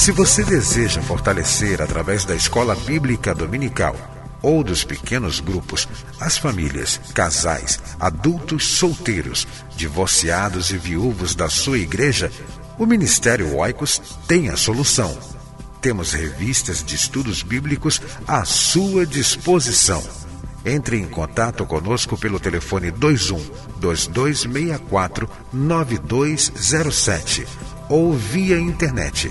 Se você deseja fortalecer através da escola bíblica dominical ou dos pequenos grupos as famílias, casais, adultos solteiros, divorciados e viúvos da sua igreja, o Ministério Oicos tem a solução. Temos revistas de estudos bíblicos à sua disposição. Entre em contato conosco pelo telefone 21 2264 9207 ou via internet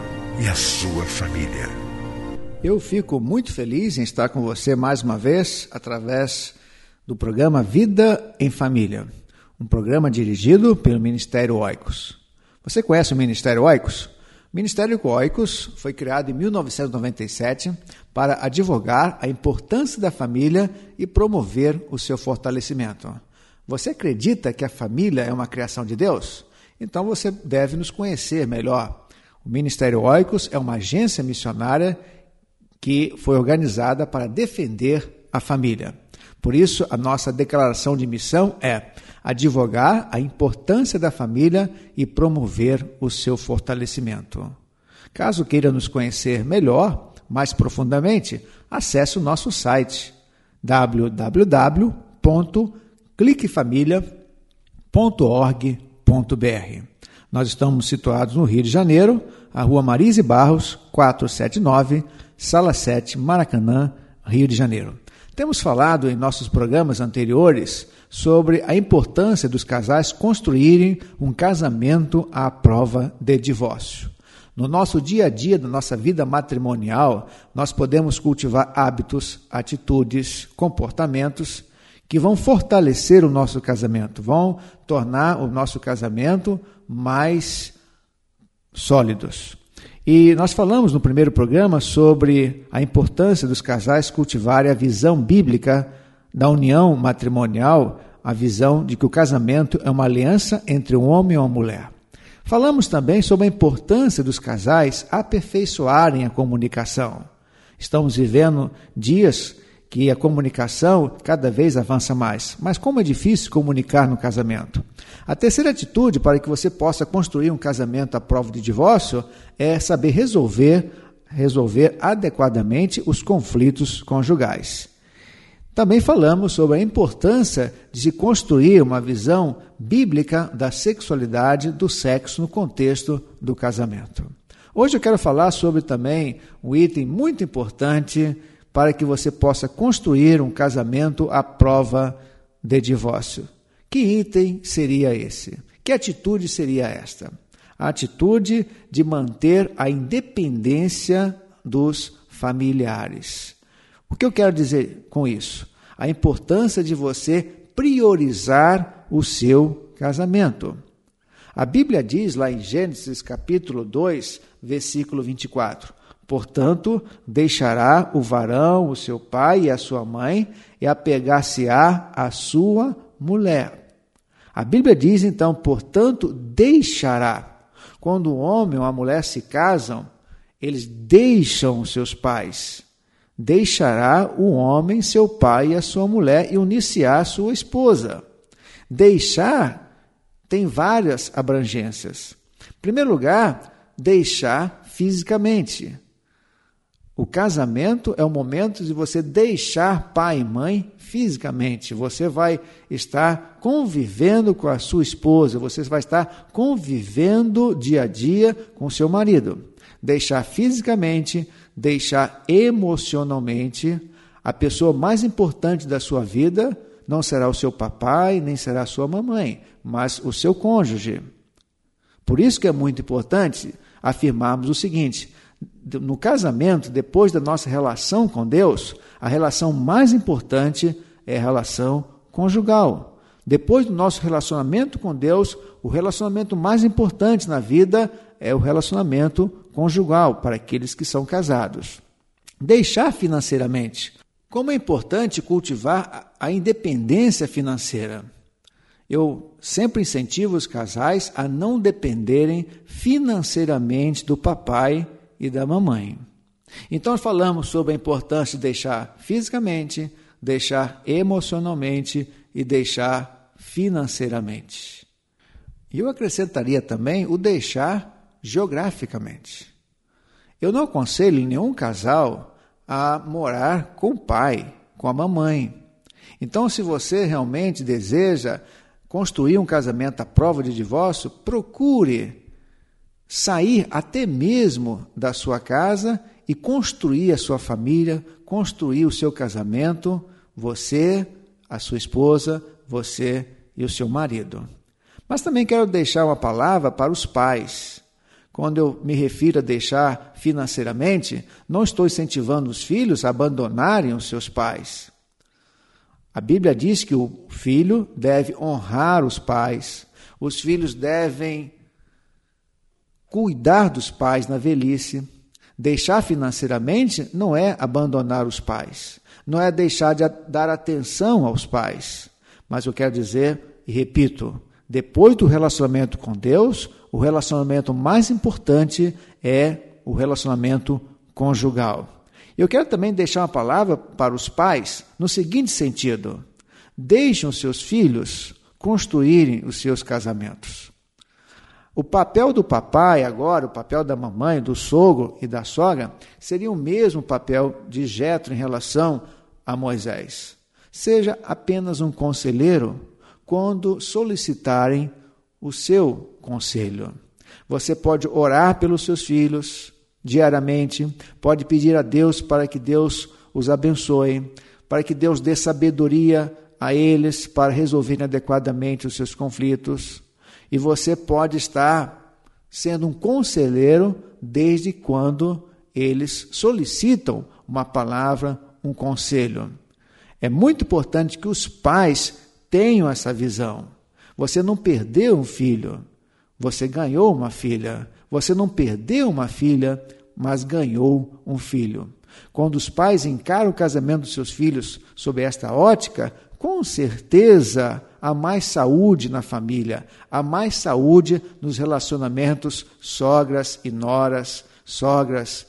e a sua família. Eu fico muito feliz em estar com você mais uma vez através do programa Vida em Família, um programa dirigido pelo Ministério Oicos. Você conhece o Ministério Oicos? O Ministério Oicos foi criado em 1997 para advogar a importância da família e promover o seu fortalecimento. Você acredita que a família é uma criação de Deus? Então você deve nos conhecer melhor. O Ministério Oicos é uma agência missionária que foi organizada para defender a família. Por isso, a nossa declaração de missão é advogar a importância da família e promover o seu fortalecimento. Caso queira nos conhecer melhor, mais profundamente, acesse o nosso site www.cliquefamilia.org.br. Nós estamos situados no Rio de Janeiro, a rua Marise Barros, 479, Sala 7, Maracanã, Rio de Janeiro. Temos falado em nossos programas anteriores sobre a importância dos casais construírem um casamento à prova de divórcio. No nosso dia a dia, na nossa vida matrimonial, nós podemos cultivar hábitos, atitudes, comportamentos que vão fortalecer o nosso casamento, vão tornar o nosso casamento mais sólidos. E nós falamos no primeiro programa sobre a importância dos casais cultivarem a visão bíblica da união matrimonial, a visão de que o casamento é uma aliança entre um homem e uma mulher. Falamos também sobre a importância dos casais aperfeiçoarem a comunicação. Estamos vivendo dias que a comunicação cada vez avança mais. Mas como é difícil comunicar no casamento? A terceira atitude para que você possa construir um casamento à prova de divórcio é saber resolver, resolver adequadamente os conflitos conjugais. Também falamos sobre a importância de se construir uma visão bíblica da sexualidade do sexo no contexto do casamento. Hoje eu quero falar sobre também um item muito importante para que você possa construir um casamento à prova de divórcio. Que item seria esse? Que atitude seria esta? A atitude de manter a independência dos familiares. O que eu quero dizer com isso? A importância de você priorizar o seu casamento. A Bíblia diz lá em Gênesis capítulo 2, versículo 24: Portanto, deixará o varão, o seu pai e a sua mãe, e apegar-se-á à sua mulher. A Bíblia diz então, portanto, deixará. Quando um homem ou uma mulher se casam, eles deixam seus pais. Deixará o homem, seu pai e a sua mulher e unir-se-á sua esposa. Deixar tem várias abrangências. Em primeiro lugar, deixar fisicamente. O casamento é o momento de você deixar pai e mãe fisicamente. Você vai estar convivendo com a sua esposa, você vai estar convivendo dia a dia com seu marido. Deixar fisicamente, deixar emocionalmente. A pessoa mais importante da sua vida não será o seu papai, nem será a sua mamãe, mas o seu cônjuge. Por isso que é muito importante afirmarmos o seguinte: no casamento, depois da nossa relação com Deus, a relação mais importante é a relação conjugal. Depois do nosso relacionamento com Deus, o relacionamento mais importante na vida é o relacionamento conjugal para aqueles que são casados. Deixar financeiramente. Como é importante cultivar a independência financeira. Eu sempre incentivo os casais a não dependerem financeiramente do papai e da mamãe. Então falamos sobre a importância de deixar fisicamente, deixar emocionalmente e deixar financeiramente. E eu acrescentaria também o deixar geograficamente. Eu não aconselho nenhum casal a morar com o pai, com a mamãe. Então, se você realmente deseja construir um casamento à prova de divórcio, procure sair até mesmo da sua casa e construir a sua família, construir o seu casamento, você, a sua esposa, você e o seu marido. Mas também quero deixar uma palavra para os pais. Quando eu me refiro a deixar financeiramente, não estou incentivando os filhos a abandonarem os seus pais. A Bíblia diz que o filho deve honrar os pais, os filhos devem cuidar dos pais na velhice. Deixar financeiramente não é abandonar os pais, não é deixar de dar atenção aos pais. Mas eu quero dizer, e repito, depois do relacionamento com Deus, o relacionamento mais importante é o relacionamento conjugal. Eu quero também deixar uma palavra para os pais no seguinte sentido: deixem os seus filhos construírem os seus casamentos. O papel do papai agora, o papel da mamãe, do sogro e da sogra, seria o mesmo papel de Jetro em relação a Moisés. Seja apenas um conselheiro quando solicitarem o seu conselho. Você pode orar pelos seus filhos, diariamente, pode pedir a Deus para que Deus os abençoe, para que Deus dê sabedoria a eles para resolverem adequadamente os seus conflitos. E você pode estar sendo um conselheiro desde quando eles solicitam uma palavra, um conselho. É muito importante que os pais tenham essa visão. Você não perdeu um filho, você ganhou uma filha. Você não perdeu uma filha, mas ganhou um filho. Quando os pais encaram o casamento dos seus filhos sob esta ótica, com certeza há mais saúde na família, há mais saúde nos relacionamentos sogras e noras, sogras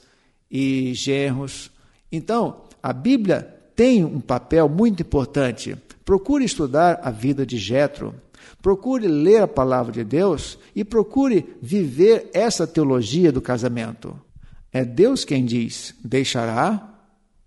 e genros. Então, a Bíblia tem um papel muito importante. Procure estudar a vida de Jetro. Procure ler a palavra de Deus e procure viver essa teologia do casamento. É Deus quem diz: deixará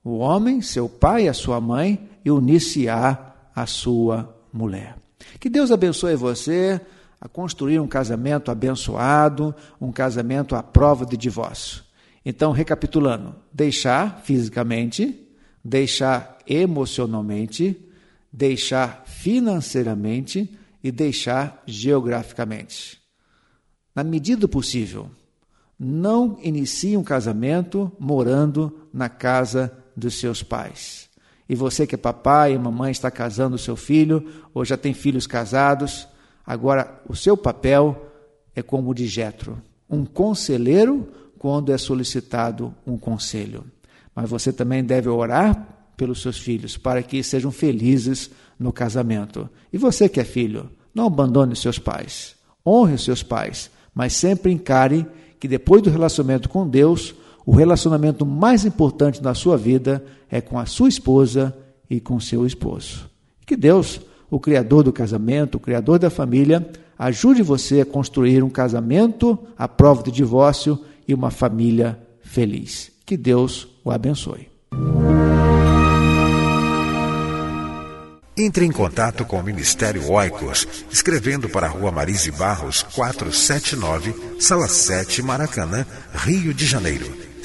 o homem, seu pai e a sua mãe, e unir-se-á a sua mulher. Que Deus abençoe você a construir um casamento abençoado, um casamento à prova de divórcio. Então, recapitulando: deixar fisicamente, deixar emocionalmente, deixar financeiramente e deixar geograficamente. Na medida do possível, não inicie um casamento morando na casa dos seus pais. E você que é papai e mamãe está casando o seu filho, ou já tem filhos casados, agora o seu papel é como o de Jetro, um conselheiro quando é solicitado um conselho. Mas você também deve orar pelos seus filhos para que sejam felizes no casamento. E você que é filho, não abandone seus pais. Honre os seus pais, mas sempre encare que depois do relacionamento com Deus, o relacionamento mais importante na sua vida é com a sua esposa e com seu esposo. Que Deus o Criador do casamento, o Criador da família, ajude você a construir um casamento à prova de divórcio e uma família feliz. Que Deus o abençoe. Entre em contato com o Ministério Oicos, escrevendo para a Rua Marise Barros, 479, Sala 7, Maracanã, Rio de Janeiro.